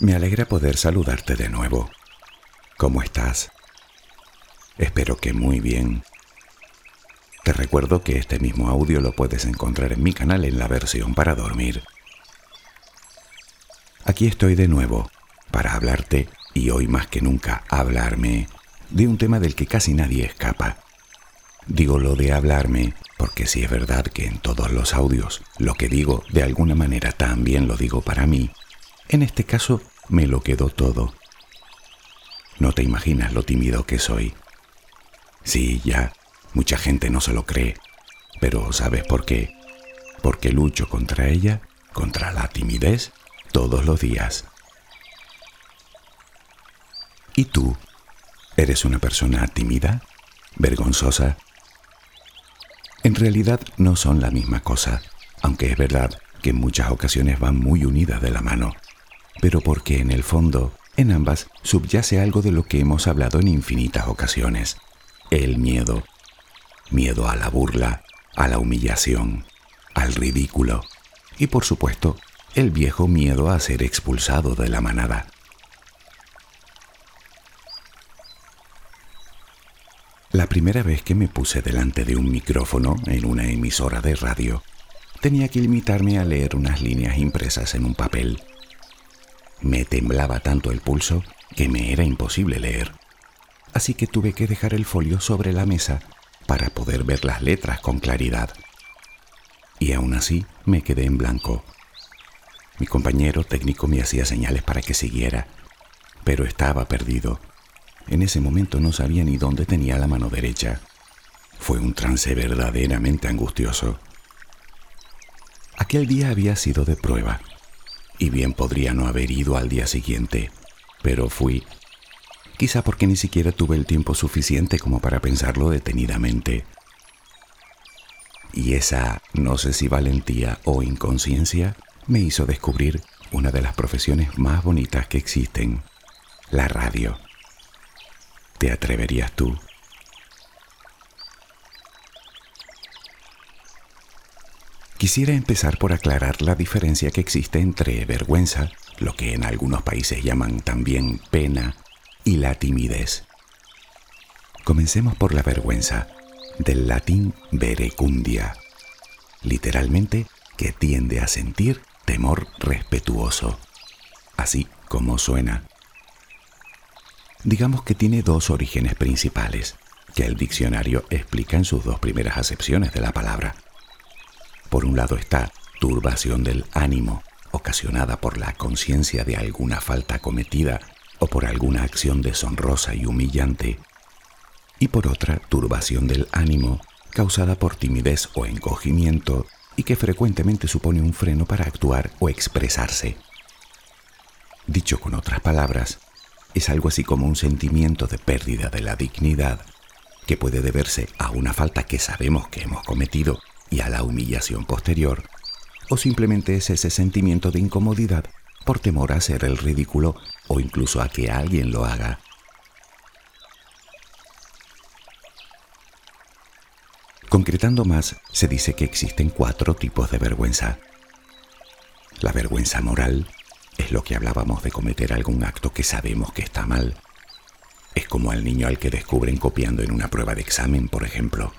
Me alegra poder saludarte de nuevo. ¿Cómo estás? Espero que muy bien. Te recuerdo que este mismo audio lo puedes encontrar en mi canal en la versión para dormir. Aquí estoy de nuevo para hablarte y hoy más que nunca hablarme de un tema del que casi nadie escapa. Digo lo de hablarme porque si es verdad que en todos los audios lo que digo de alguna manera también lo digo para mí, en este caso me lo quedo todo. No te imaginas lo tímido que soy. Sí, ya, mucha gente no se lo cree, pero ¿sabes por qué? Porque lucho contra ella, contra la timidez, todos los días. ¿Y tú? ¿Eres una persona tímida? ¿Vergonzosa? En realidad no son la misma cosa, aunque es verdad que en muchas ocasiones van muy unidas de la mano pero porque en el fondo, en ambas, subyace algo de lo que hemos hablado en infinitas ocasiones, el miedo. Miedo a la burla, a la humillación, al ridículo y por supuesto el viejo miedo a ser expulsado de la manada. La primera vez que me puse delante de un micrófono en una emisora de radio, tenía que limitarme a leer unas líneas impresas en un papel me temblaba tanto el pulso que me era imposible leer. Así que tuve que dejar el folio sobre la mesa para poder ver las letras con claridad. Y aún así me quedé en blanco. Mi compañero técnico me hacía señales para que siguiera, pero estaba perdido. En ese momento no sabía ni dónde tenía la mano derecha. Fue un trance verdaderamente angustioso. Aquel día había sido de prueba y bien podría no haber ido al día siguiente, pero fui. Quizá porque ni siquiera tuve el tiempo suficiente como para pensarlo detenidamente. Y esa, no sé si valentía o inconsciencia, me hizo descubrir una de las profesiones más bonitas que existen, la radio. ¿Te atreverías tú Quisiera empezar por aclarar la diferencia que existe entre vergüenza, lo que en algunos países llaman también pena, y la timidez. Comencemos por la vergüenza, del latín verecundia, literalmente que tiende a sentir temor respetuoso, así como suena. Digamos que tiene dos orígenes principales, que el diccionario explica en sus dos primeras acepciones de la palabra. Por un lado está turbación del ánimo, ocasionada por la conciencia de alguna falta cometida o por alguna acción deshonrosa y humillante. Y por otra, turbación del ánimo, causada por timidez o encogimiento y que frecuentemente supone un freno para actuar o expresarse. Dicho con otras palabras, es algo así como un sentimiento de pérdida de la dignidad que puede deberse a una falta que sabemos que hemos cometido y a la humillación posterior, o simplemente es ese sentimiento de incomodidad por temor a hacer el ridículo o incluso a que alguien lo haga. Concretando más, se dice que existen cuatro tipos de vergüenza. La vergüenza moral es lo que hablábamos de cometer algún acto que sabemos que está mal. Es como al niño al que descubren copiando en una prueba de examen, por ejemplo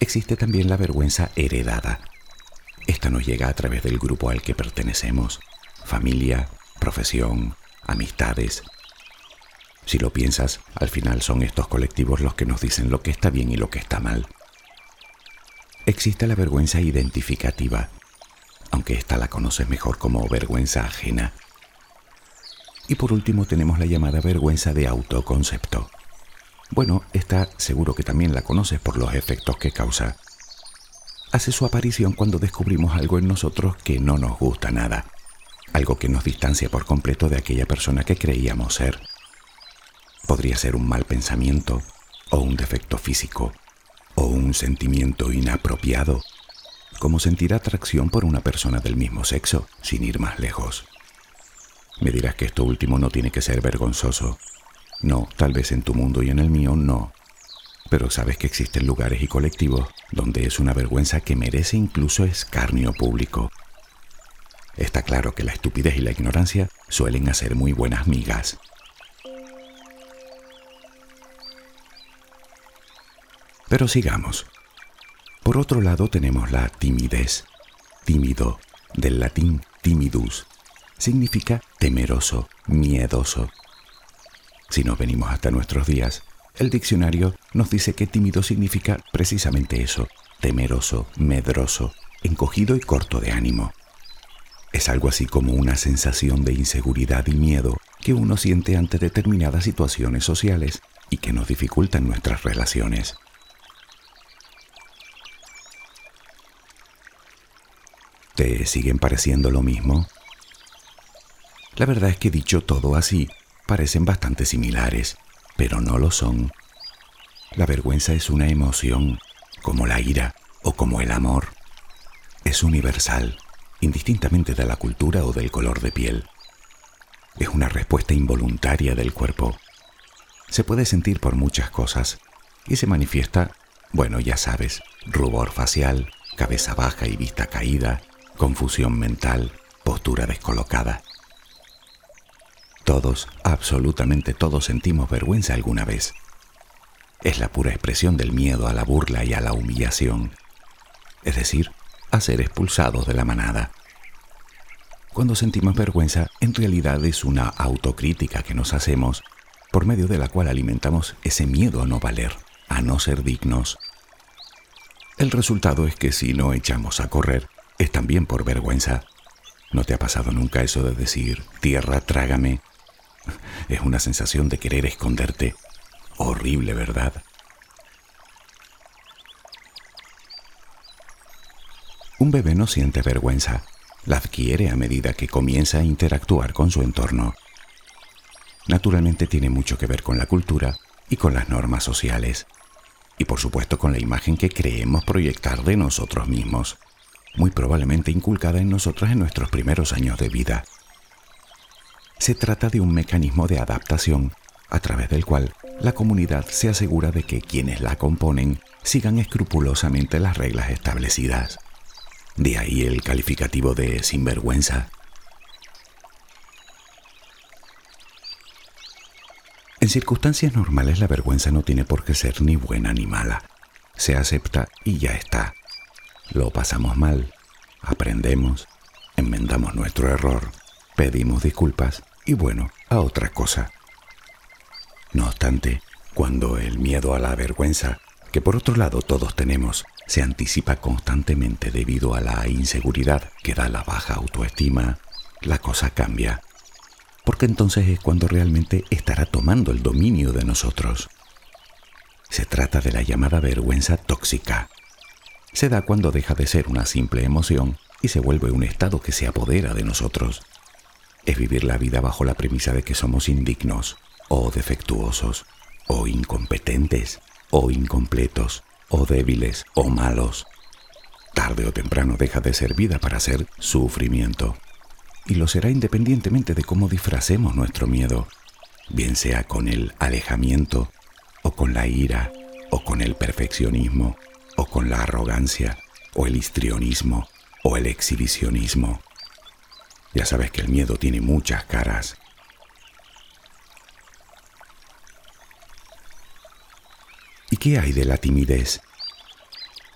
existe también la vergüenza heredada. Esta nos llega a través del grupo al que pertenecemos, familia, profesión, amistades. Si lo piensas, al final son estos colectivos los que nos dicen lo que está bien y lo que está mal. Existe la vergüenza identificativa, aunque esta la conoces mejor como vergüenza ajena. Y por último tenemos la llamada vergüenza de autoconcepto. Bueno, esta seguro que también la conoces por los efectos que causa. Hace su aparición cuando descubrimos algo en nosotros que no nos gusta nada, algo que nos distancia por completo de aquella persona que creíamos ser. Podría ser un mal pensamiento, o un defecto físico, o un sentimiento inapropiado, como sentir atracción por una persona del mismo sexo, sin ir más lejos. Me dirás que esto último no tiene que ser vergonzoso, no, tal vez en tu mundo y en el mío no. Pero sabes que existen lugares y colectivos donde es una vergüenza que merece incluso escarnio público. Está claro que la estupidez y la ignorancia suelen hacer muy buenas migas. Pero sigamos. Por otro lado tenemos la timidez. Tímido, del latín timidus, significa temeroso, miedoso. Si nos venimos hasta nuestros días, el diccionario nos dice que tímido significa precisamente eso, temeroso, medroso, encogido y corto de ánimo. Es algo así como una sensación de inseguridad y miedo que uno siente ante determinadas situaciones sociales y que nos dificultan nuestras relaciones. ¿Te siguen pareciendo lo mismo? La verdad es que dicho todo así, parecen bastante similares, pero no lo son. La vergüenza es una emoción, como la ira o como el amor. Es universal, indistintamente de la cultura o del color de piel. Es una respuesta involuntaria del cuerpo. Se puede sentir por muchas cosas y se manifiesta, bueno, ya sabes, rubor facial, cabeza baja y vista caída, confusión mental, postura descolocada. Todos, absolutamente todos sentimos vergüenza alguna vez. Es la pura expresión del miedo a la burla y a la humillación, es decir, a ser expulsados de la manada. Cuando sentimos vergüenza, en realidad es una autocrítica que nos hacemos, por medio de la cual alimentamos ese miedo a no valer, a no ser dignos. El resultado es que si no echamos a correr, es también por vergüenza. ¿No te ha pasado nunca eso de decir, tierra, trágame? Es una sensación de querer esconderte. Horrible, ¿verdad? Un bebé no siente vergüenza, la adquiere a medida que comienza a interactuar con su entorno. Naturalmente tiene mucho que ver con la cultura y con las normas sociales, y por supuesto con la imagen que creemos proyectar de nosotros mismos, muy probablemente inculcada en nosotros en nuestros primeros años de vida. Se trata de un mecanismo de adaptación a través del cual la comunidad se asegura de que quienes la componen sigan escrupulosamente las reglas establecidas. De ahí el calificativo de sinvergüenza. En circunstancias normales la vergüenza no tiene por qué ser ni buena ni mala. Se acepta y ya está. Lo pasamos mal, aprendemos, enmendamos nuestro error, pedimos disculpas y bueno, a otra cosa. No obstante, cuando el miedo a la vergüenza, que por otro lado todos tenemos, se anticipa constantemente debido a la inseguridad que da la baja autoestima, la cosa cambia. Porque entonces es cuando realmente estará tomando el dominio de nosotros. Se trata de la llamada vergüenza tóxica. Se da cuando deja de ser una simple emoción y se vuelve un estado que se apodera de nosotros. Es vivir la vida bajo la premisa de que somos indignos, o defectuosos, o incompetentes, o incompletos, o débiles o malos. Tarde o temprano deja de ser vida para ser sufrimiento. Y lo será independientemente de cómo disfracemos nuestro miedo, bien sea con el alejamiento, o con la ira, o con el perfeccionismo, o con la arrogancia, o el histrionismo, o el exhibicionismo. Ya sabes que el miedo tiene muchas caras. ¿Y qué hay de la timidez?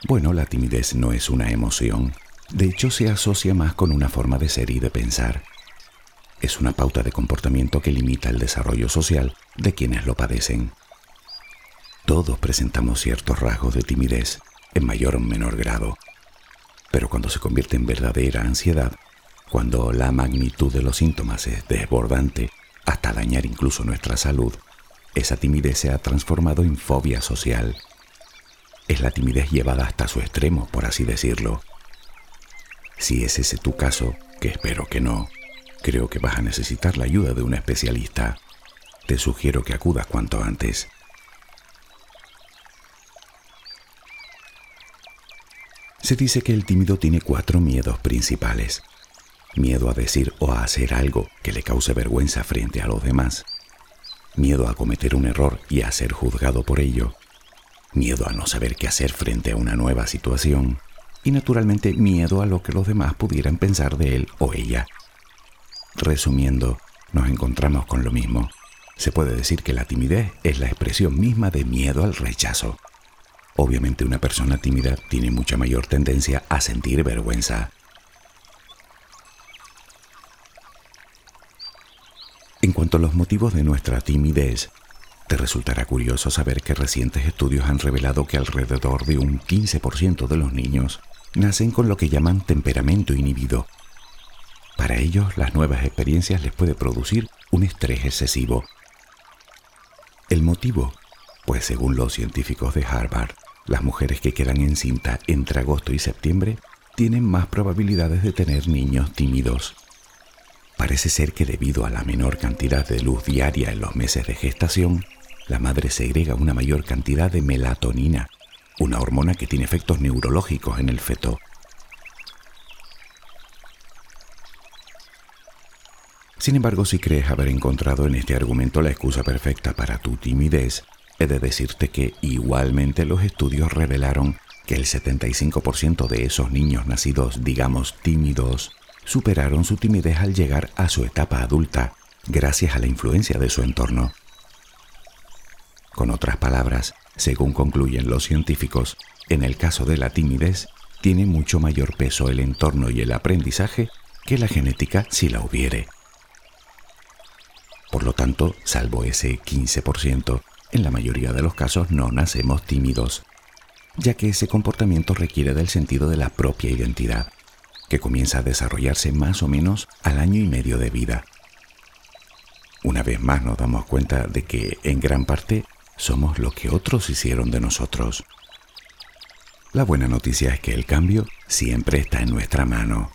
Bueno, la timidez no es una emoción. De hecho, se asocia más con una forma de ser y de pensar. Es una pauta de comportamiento que limita el desarrollo social de quienes lo padecen. Todos presentamos ciertos rasgos de timidez, en mayor o menor grado. Pero cuando se convierte en verdadera ansiedad, cuando la magnitud de los síntomas es desbordante hasta dañar incluso nuestra salud, esa timidez se ha transformado en fobia social. Es la timidez llevada hasta su extremo, por así decirlo. Si es ese tu caso, que espero que no, creo que vas a necesitar la ayuda de un especialista. Te sugiero que acudas cuanto antes. Se dice que el tímido tiene cuatro miedos principales. Miedo a decir o a hacer algo que le cause vergüenza frente a los demás miedo a cometer un error y a ser juzgado por ello, miedo a no saber qué hacer frente a una nueva situación y naturalmente miedo a lo que los demás pudieran pensar de él o ella. Resumiendo, nos encontramos con lo mismo. Se puede decir que la timidez es la expresión misma de miedo al rechazo. Obviamente una persona tímida tiene mucha mayor tendencia a sentir vergüenza. En cuanto a los motivos de nuestra timidez, te resultará curioso saber que recientes estudios han revelado que alrededor de un 15% de los niños nacen con lo que llaman temperamento inhibido. Para ellos, las nuevas experiencias les puede producir un estrés excesivo. ¿El motivo? Pues según los científicos de Harvard, las mujeres que quedan en cinta entre agosto y septiembre tienen más probabilidades de tener niños tímidos. Parece ser que debido a la menor cantidad de luz diaria en los meses de gestación, la madre segrega una mayor cantidad de melatonina, una hormona que tiene efectos neurológicos en el feto. Sin embargo, si crees haber encontrado en este argumento la excusa perfecta para tu timidez, he de decirte que igualmente los estudios revelaron que el 75% de esos niños nacidos, digamos, tímidos, superaron su timidez al llegar a su etapa adulta, gracias a la influencia de su entorno. Con otras palabras, según concluyen los científicos, en el caso de la timidez, tiene mucho mayor peso el entorno y el aprendizaje que la genética si la hubiere. Por lo tanto, salvo ese 15%, en la mayoría de los casos no nacemos tímidos, ya que ese comportamiento requiere del sentido de la propia identidad, que comienza a desarrollarse más o menos al año y medio de vida. Una vez más nos damos cuenta de que, en gran parte, somos lo que otros hicieron de nosotros. La buena noticia es que el cambio siempre está en nuestra mano.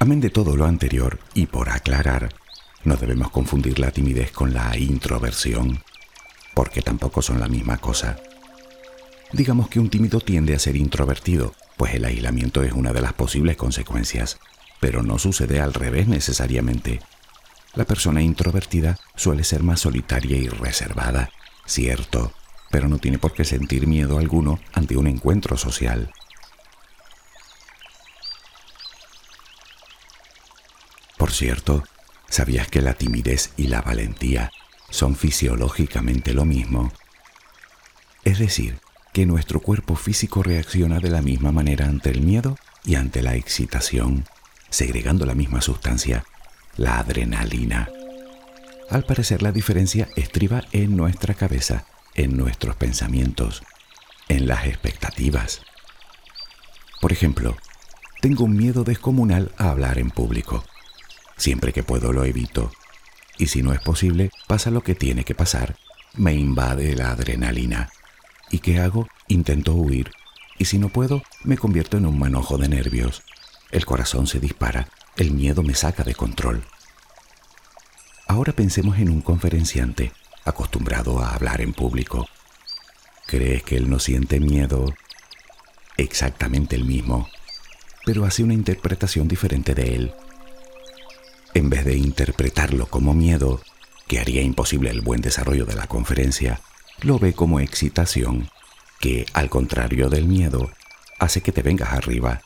Amén de todo lo anterior, y por aclarar, no debemos confundir la timidez con la introversión, porque tampoco son la misma cosa. Digamos que un tímido tiende a ser introvertido, pues el aislamiento es una de las posibles consecuencias, pero no sucede al revés necesariamente. La persona introvertida suele ser más solitaria y reservada, cierto, pero no tiene por qué sentir miedo alguno ante un encuentro social. Por cierto, ¿sabías que la timidez y la valentía son fisiológicamente lo mismo? Es decir, que nuestro cuerpo físico reacciona de la misma manera ante el miedo y ante la excitación, segregando la misma sustancia la adrenalina. Al parecer la diferencia estriba en nuestra cabeza, en nuestros pensamientos, en las expectativas. Por ejemplo, tengo un miedo descomunal a hablar en público. Siempre que puedo lo evito. Y si no es posible, pasa lo que tiene que pasar. Me invade la adrenalina. ¿Y qué hago? Intento huir. Y si no puedo, me convierto en un manojo de nervios. El corazón se dispara el miedo me saca de control. Ahora pensemos en un conferenciante acostumbrado a hablar en público. ¿Crees que él no siente miedo? Exactamente el mismo, pero hace una interpretación diferente de él. En vez de interpretarlo como miedo, que haría imposible el buen desarrollo de la conferencia, lo ve como excitación, que, al contrario del miedo, hace que te vengas arriba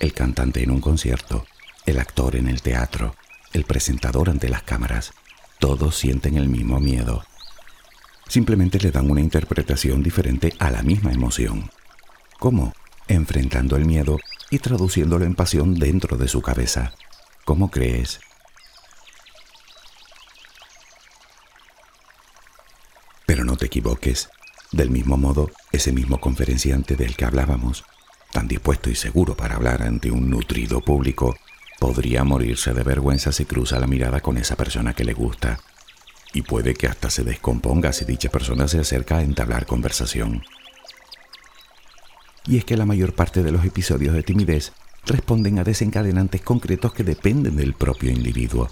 el cantante en un concierto, el actor en el teatro, el presentador ante las cámaras, todos sienten el mismo miedo. Simplemente le dan una interpretación diferente a la misma emoción. ¿Cómo? Enfrentando el miedo y traduciéndolo en pasión dentro de su cabeza. ¿Cómo crees? Pero no te equivoques. Del mismo modo, ese mismo conferenciante del que hablábamos tan dispuesto y seguro para hablar ante un nutrido público, podría morirse de vergüenza si cruza la mirada con esa persona que le gusta. Y puede que hasta se descomponga si dicha persona se acerca a entablar conversación. Y es que la mayor parte de los episodios de timidez responden a desencadenantes concretos que dependen del propio individuo.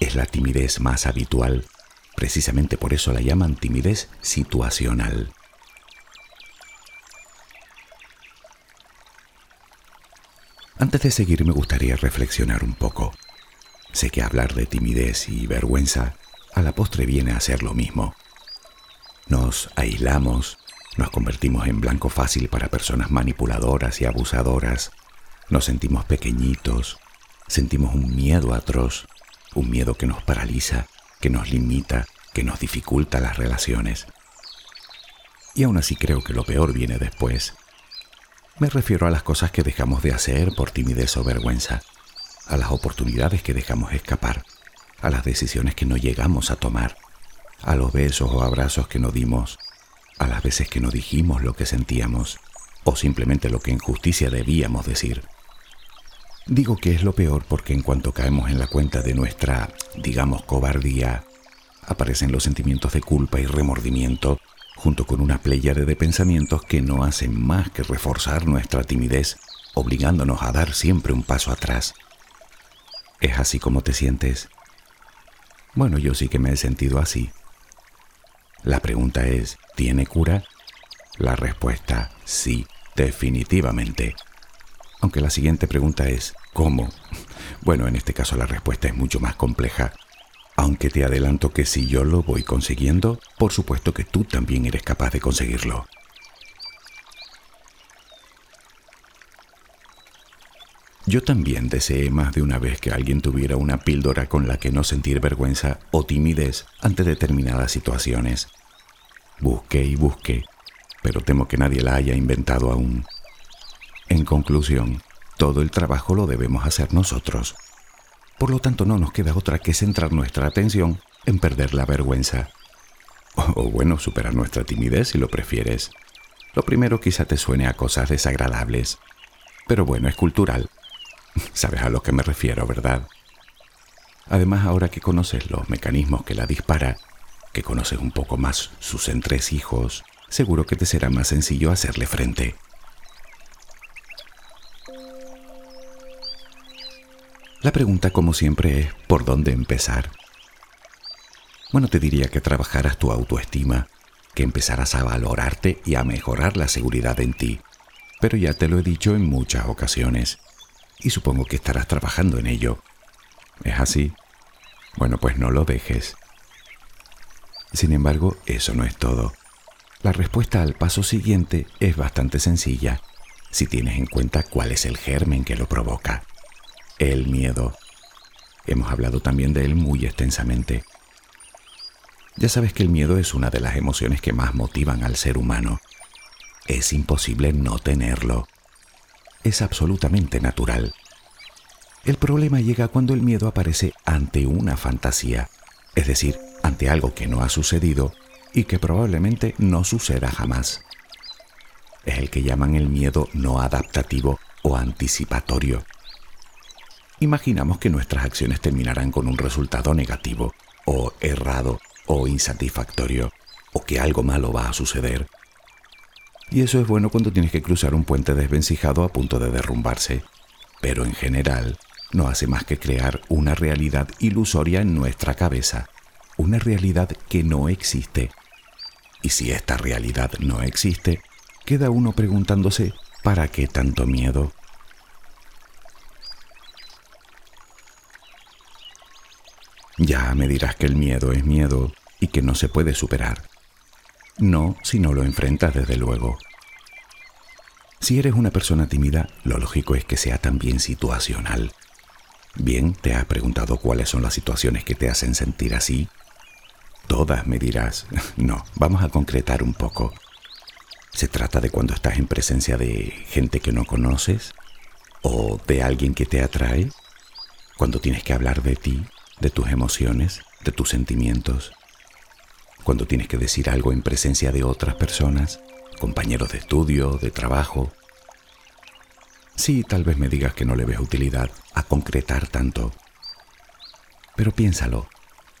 Es la timidez más habitual, precisamente por eso la llaman timidez situacional. Antes de seguir me gustaría reflexionar un poco. Sé que hablar de timidez y vergüenza a la postre viene a ser lo mismo. Nos aislamos, Nos convertimos en blanco fácil para personas manipuladoras y abusadoras. Nos sentimos pequeñitos, sentimos un miedo atroz, un miedo que nos paraliza, que nos limita, que nos dificulta las relaciones. Y aún así creo que lo peor viene después. Me refiero a las cosas que dejamos de hacer por timidez o vergüenza, a las oportunidades que dejamos escapar, a las decisiones que no llegamos a tomar, a los besos o abrazos que no dimos, a las veces que no dijimos lo que sentíamos o simplemente lo que en justicia debíamos decir. Digo que es lo peor porque en cuanto caemos en la cuenta de nuestra, digamos, cobardía, aparecen los sentimientos de culpa y remordimiento junto con una pléyade de pensamientos que no hacen más que reforzar nuestra timidez, obligándonos a dar siempre un paso atrás. ¿Es así como te sientes? Bueno, yo sí que me he sentido así. La pregunta es, ¿tiene cura? La respuesta, sí, definitivamente. Aunque la siguiente pregunta es, ¿cómo? Bueno, en este caso la respuesta es mucho más compleja aunque te adelanto que si yo lo voy consiguiendo, por supuesto que tú también eres capaz de conseguirlo. Yo también deseé más de una vez que alguien tuviera una píldora con la que no sentir vergüenza o timidez ante determinadas situaciones. Busqué y busqué, pero temo que nadie la haya inventado aún. En conclusión, todo el trabajo lo debemos hacer nosotros. Por lo tanto, no nos queda otra que centrar nuestra atención en perder la vergüenza. O, bueno, superar nuestra timidez si lo prefieres. Lo primero quizá te suene a cosas desagradables, pero bueno, es cultural. Sabes a lo que me refiero, ¿verdad? Además, ahora que conoces los mecanismos que la dispara, que conoces un poco más sus entresijos, seguro que te será más sencillo hacerle frente. La pregunta, como siempre, es ¿por dónde empezar? Bueno, te diría que trabajaras tu autoestima, que empezaras a valorarte y a mejorar la seguridad en ti. Pero ya te lo he dicho en muchas ocasiones, y supongo que estarás trabajando en ello. ¿Es así? Bueno, pues no lo dejes. Sin embargo, eso no es todo. La respuesta al paso siguiente es bastante sencilla, si tienes en cuenta cuál es el germen que lo provoca el miedo. Hemos hablado también de él muy extensamente. Ya sabes que el miedo es una de las emociones que más motivan al ser humano. Es imposible no tenerlo. Es absolutamente natural. El problema llega cuando el miedo aparece ante una fantasía, es decir, ante algo que no ha sucedido y que probablemente no suceda jamás. Es el que llaman el miedo no adaptativo o anticipatorio imaginamos que nuestras acciones terminarán con un resultado negativo, o errado, o insatisfactorio, o que algo malo va a suceder. Y eso es bueno cuando tienes que cruzar un puente desvencijado a punto de derrumbarse, pero en general no hace más que crear una realidad ilusoria en nuestra cabeza, una realidad que no existe. Y si esta realidad no existe, queda uno preguntándose, ¿para qué tanto miedo? Ya me dirás que el miedo es miedo y que no se puede superar. No si no lo enfrentas desde luego. Si eres una persona tímida, lo lógico es que sea también situacional. Bien, te has preguntado cuáles son las situaciones que te hacen sentir así. Todas me dirás. No, vamos a concretar un poco. ¿Se trata de cuando estás en presencia de gente que no conoces? ¿O de alguien que te atrae? ¿Cuando tienes que hablar de ti? de tus emociones, de tus sentimientos. Cuando tienes que decir algo en presencia de otras personas, compañeros de estudio, de trabajo. Sí, tal vez me digas que no le ves utilidad a concretar tanto. Pero piénsalo,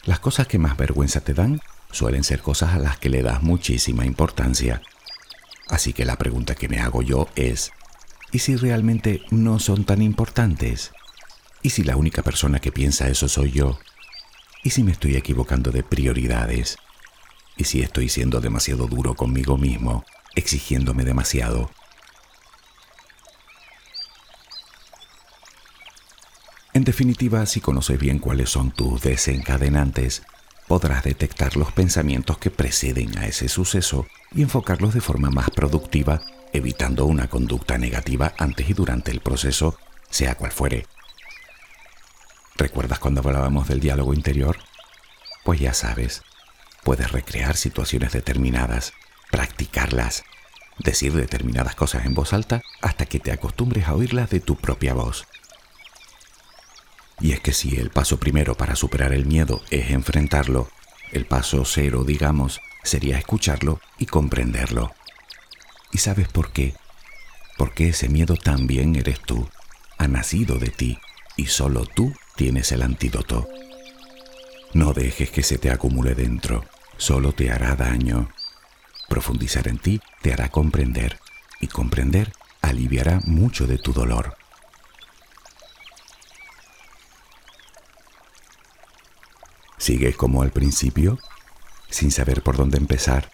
las cosas que más vergüenza te dan suelen ser cosas a las que le das muchísima importancia. Así que la pregunta que me hago yo es, ¿y si realmente no son tan importantes? ¿Y si la única persona que piensa eso soy yo? ¿Y si me estoy equivocando de prioridades? ¿Y si estoy siendo demasiado duro conmigo mismo, exigiéndome demasiado? En definitiva, si conoces bien cuáles son tus desencadenantes, podrás detectar los pensamientos que preceden a ese suceso y enfocarlos de forma más productiva, evitando una conducta negativa antes y durante el proceso, sea cual fuere. ¿Recuerdas cuando hablábamos del diálogo interior? Pues ya sabes, puedes recrear situaciones determinadas, practicarlas, decir determinadas cosas en voz alta hasta que te acostumbres a oírlas de tu propia voz. Y es que si el paso primero para superar el miedo es enfrentarlo, el paso cero, digamos, sería escucharlo y comprenderlo. ¿Y sabes por qué? Porque ese miedo también eres tú, ha nacido de ti y solo tú tienes el antídoto. No dejes que se te acumule dentro, solo te hará daño. Profundizar en ti te hará comprender y comprender aliviará mucho de tu dolor. ¿Sigues como al principio, sin saber por dónde empezar?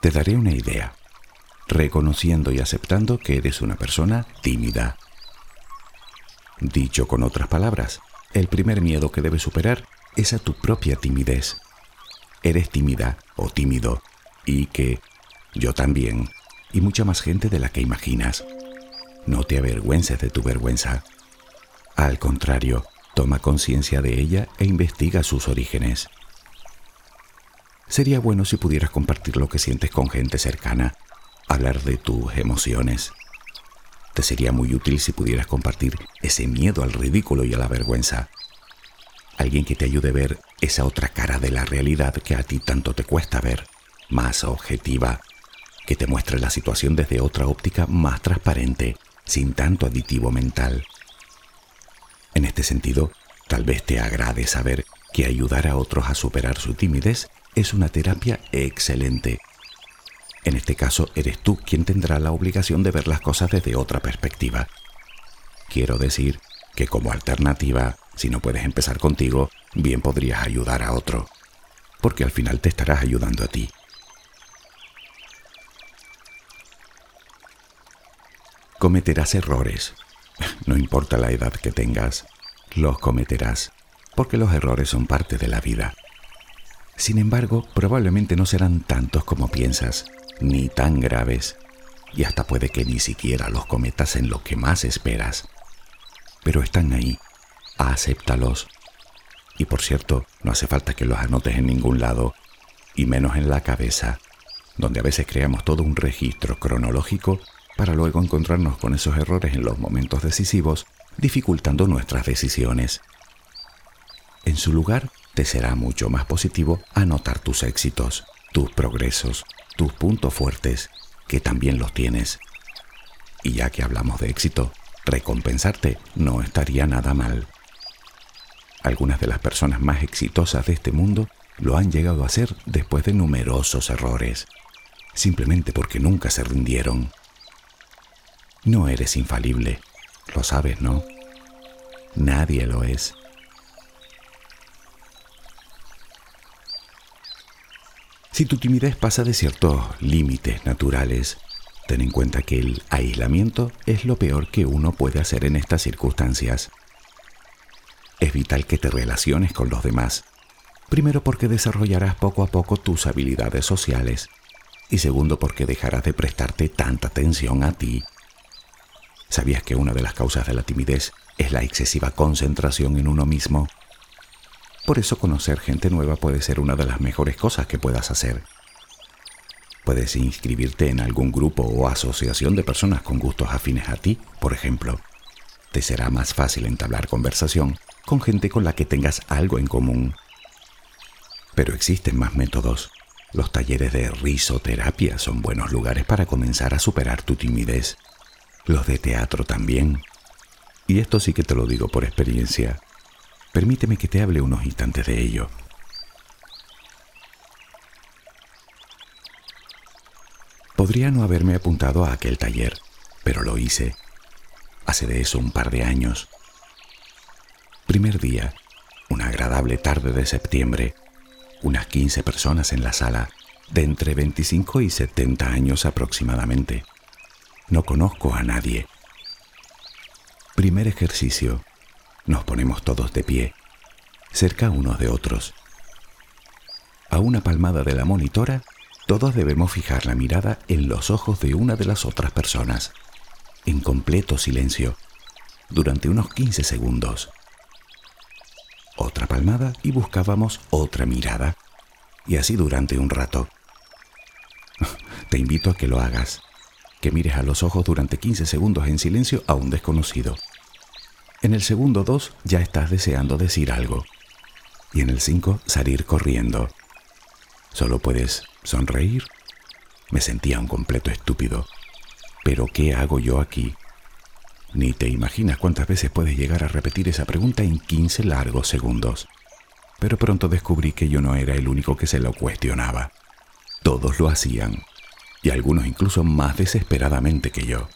Te daré una idea, reconociendo y aceptando que eres una persona tímida, Dicho con otras palabras, el primer miedo que debes superar es a tu propia timidez. Eres tímida o tímido y que yo también y mucha más gente de la que imaginas. No te avergüences de tu vergüenza. Al contrario, toma conciencia de ella e investiga sus orígenes. Sería bueno si pudieras compartir lo que sientes con gente cercana, hablar de tus emociones, te sería muy útil si pudieras compartir ese miedo al ridículo y a la vergüenza. Alguien que te ayude a ver esa otra cara de la realidad que a ti tanto te cuesta ver, más objetiva, que te muestre la situación desde otra óptica más transparente, sin tanto aditivo mental. En este sentido, tal vez te agrade saber que ayudar a otros a superar su timidez es una terapia excelente en este caso, eres tú quien tendrá la obligación de ver las cosas desde otra perspectiva. Quiero decir que como alternativa, si no puedes empezar contigo, bien podrías ayudar a otro, porque al final te estarás ayudando a ti. Cometerás errores. No importa la edad que tengas, los cometerás, porque los errores son parte de la vida. Sin embargo, probablemente no serán tantos como piensas ni tan graves, y hasta puede que ni siquiera los cometas en lo que más esperas. Pero están ahí, acéptalos. Y por cierto, no hace falta que los anotes en ningún lado, y menos en la cabeza, donde a veces creamos todo un registro cronológico para luego encontrarnos con esos errores en los momentos decisivos, dificultando nuestras decisiones. En su lugar, te será mucho más positivo anotar tus éxitos, tus progresos, tus puntos fuertes, que también los tienes. Y ya que hablamos de éxito, recompensarte no estaría nada mal. Algunas de las personas más exitosas de este mundo lo han llegado a hacer después de numerosos errores, simplemente porque nunca se rindieron. No eres infalible, lo sabes, ¿no? Nadie lo es. Si tu timidez pasa de ciertos límites naturales, ten en cuenta que el aislamiento es lo peor que uno puede hacer en estas circunstancias. Es vital que te relaciones con los demás, primero porque desarrollarás poco a poco tus habilidades sociales y segundo porque dejarás de prestarte tanta atención a ti. ¿Sabías que una de las causas de la timidez es la excesiva concentración en uno mismo? Por eso conocer gente nueva puede ser una de las mejores cosas que puedas hacer. Puedes inscribirte en algún grupo o asociación de personas con gustos afines a ti, por ejemplo. Te será más fácil entablar conversación con gente con la que tengas algo en común. Pero existen más métodos. Los talleres de risoterapia son buenos lugares para comenzar a superar tu timidez. Los de teatro también. Y esto sí que te lo digo por experiencia. Permíteme que te hable unos instantes de ello. Podría no haberme apuntado a aquel taller, pero lo hice. Hace de eso un par de años. Primer día, una agradable tarde de septiembre, unas 15 personas en la sala, de entre 25 y 70 años aproximadamente. No conozco a nadie. Primer ejercicio, nos ponemos todos de pie. cerca unos de otros. A una palmada de la monitora, todos debemos fijar la mirada en los ojos de una de las otras personas, en completo silencio, durante unos 15 segundos. Otra palmada y buscábamos otra mirada, y así durante un rato. Te invito a que lo hagas, que mires a los ojos durante 15 segundos en silencio a un desconocido. En el segundo 2 ya estás deseando decir algo. Y en el 5 salir corriendo. Solo puedes sonreír. Me sentía un completo estúpido. Pero ¿qué hago yo aquí? Ni te imaginas cuántas veces puedes llegar a repetir esa pregunta en 15 largos segundos. Pero pronto descubrí que yo no era el único que se lo cuestionaba. Todos lo hacían, y algunos incluso más desesperadamente que yo.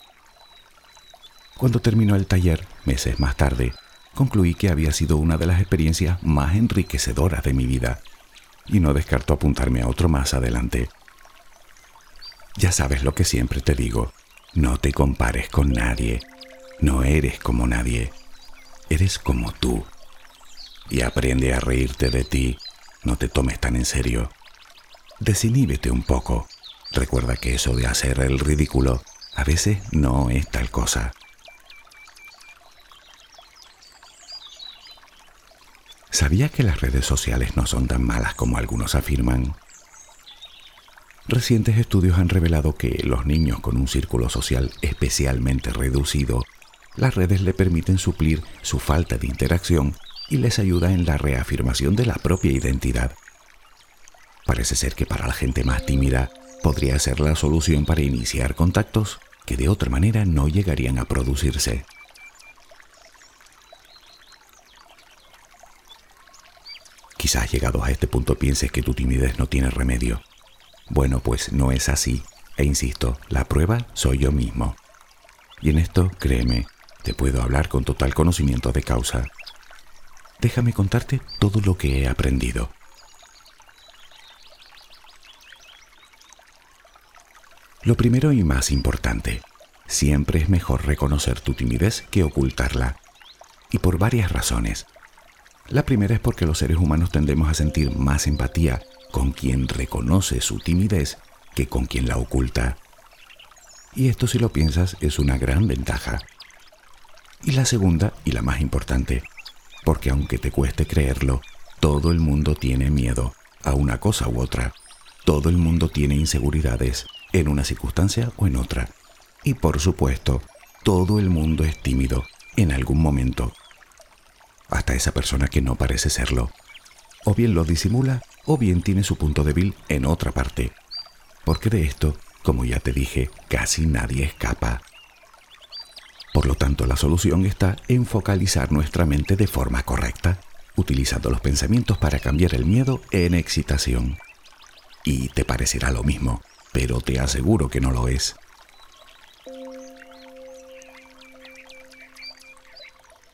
Cuando terminó el taller, meses más tarde, concluí que había sido una de las experiencias más enriquecedoras de mi vida, y no descarto apuntarme a otro más adelante. Ya sabes lo que siempre te digo, no te compares con nadie, no eres como nadie, eres como tú. Y aprende a reírte de ti, no te tomes tan en serio. Desiníbete un poco. Recuerda que eso de hacer el ridículo a veces no es tal cosa. ¿Sabía que las redes sociales no son tan malas como algunos afirman? Recientes estudios han revelado que los niños con un círculo social especialmente reducido, las redes le permiten suplir su falta de interacción y les ayuda en la reafirmación de la propia identidad. Parece ser que para la gente más tímida podría ser la solución para iniciar contactos que de otra manera no llegarían a producirse. Quizás llegados a este punto pienses que tu timidez no tiene remedio. Bueno, pues no es así. E insisto, la prueba soy yo mismo. Y en esto, créeme, te puedo hablar con total conocimiento de causa. Déjame contarte todo lo que he aprendido. Lo primero y más importante, siempre es mejor reconocer tu timidez que ocultarla. Y por varias razones. La primera es porque los seres humanos tendemos a sentir más empatía con quien reconoce su timidez que con quien la oculta. Y esto si lo piensas es una gran ventaja. Y la segunda, y la más importante, porque aunque te cueste creerlo, todo el mundo tiene miedo a una cosa u otra. Todo el mundo tiene inseguridades en una circunstancia o en otra. Y por supuesto, todo el mundo es tímido en algún momento. Hasta esa persona que no parece serlo. O bien lo disimula o bien tiene su punto débil en otra parte. Porque de esto, como ya te dije, casi nadie escapa. Por lo tanto, la solución está en focalizar nuestra mente de forma correcta, utilizando los pensamientos para cambiar el miedo en excitación. Y te parecerá lo mismo, pero te aseguro que no lo es.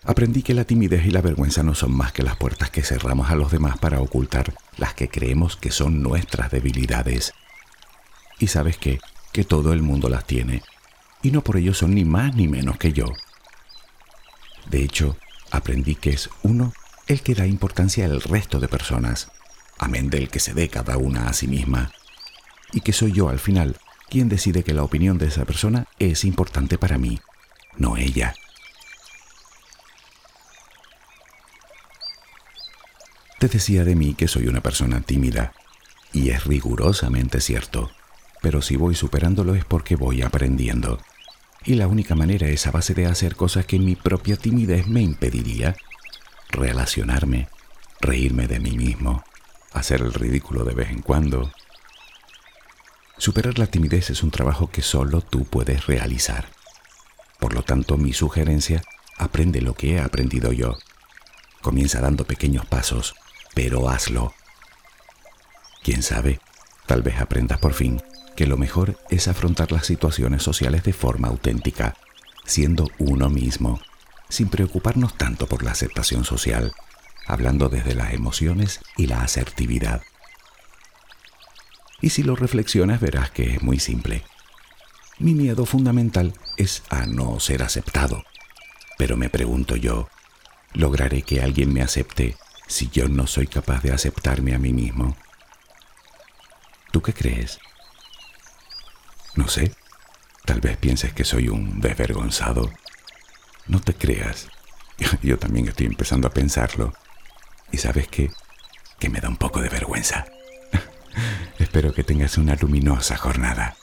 Aprendí que la timidez y la vergüenza no son más que las puertas que cerramos a los demás para ocultar las que creemos que son nuestras debilidades. Y sabes qué, que todo el mundo las tiene, y no por ello son ni más ni menos que yo. De hecho, aprendí que es uno el que da importancia al resto de personas, amén del que se dé cada una a sí misma y que soy yo al final quien decide que la opinión de esa persona es importante para mí, no ella. Te decía de mí que soy una persona tímida, y es rigurosamente cierto, pero si voy superándolo es porque voy aprendiendo. Y la única manera es a base de hacer cosas que mi propia timidez me impediría. Relacionarme, reírme de mí mismo, hacer el ridículo de vez en cuando, Superar la timidez es un trabajo que solo tú puedes realizar. Por lo tanto, mi sugerencia, aprende lo que he aprendido yo. Comienza dando pequeños pasos, pero hazlo. Quién sabe, tal vez aprendas por fin que lo mejor es afrontar las situaciones sociales de forma auténtica, siendo uno mismo, sin preocuparnos tanto por la aceptación social, hablando desde las emociones y la asertividad. Y si lo reflexionas verás que es muy simple. Mi miedo fundamental es a no ser aceptado. Pero me pregunto yo, ¿lograré que alguien me acepte si yo no soy capaz de aceptarme a mí mismo? ¿Tú qué crees? No sé, tal vez pienses que soy un desvergonzado. No te creas. Yo también estoy empezando a pensarlo. Y sabes qué? Que me da un poco de vergüenza. Espero que tengas una luminosa jornada.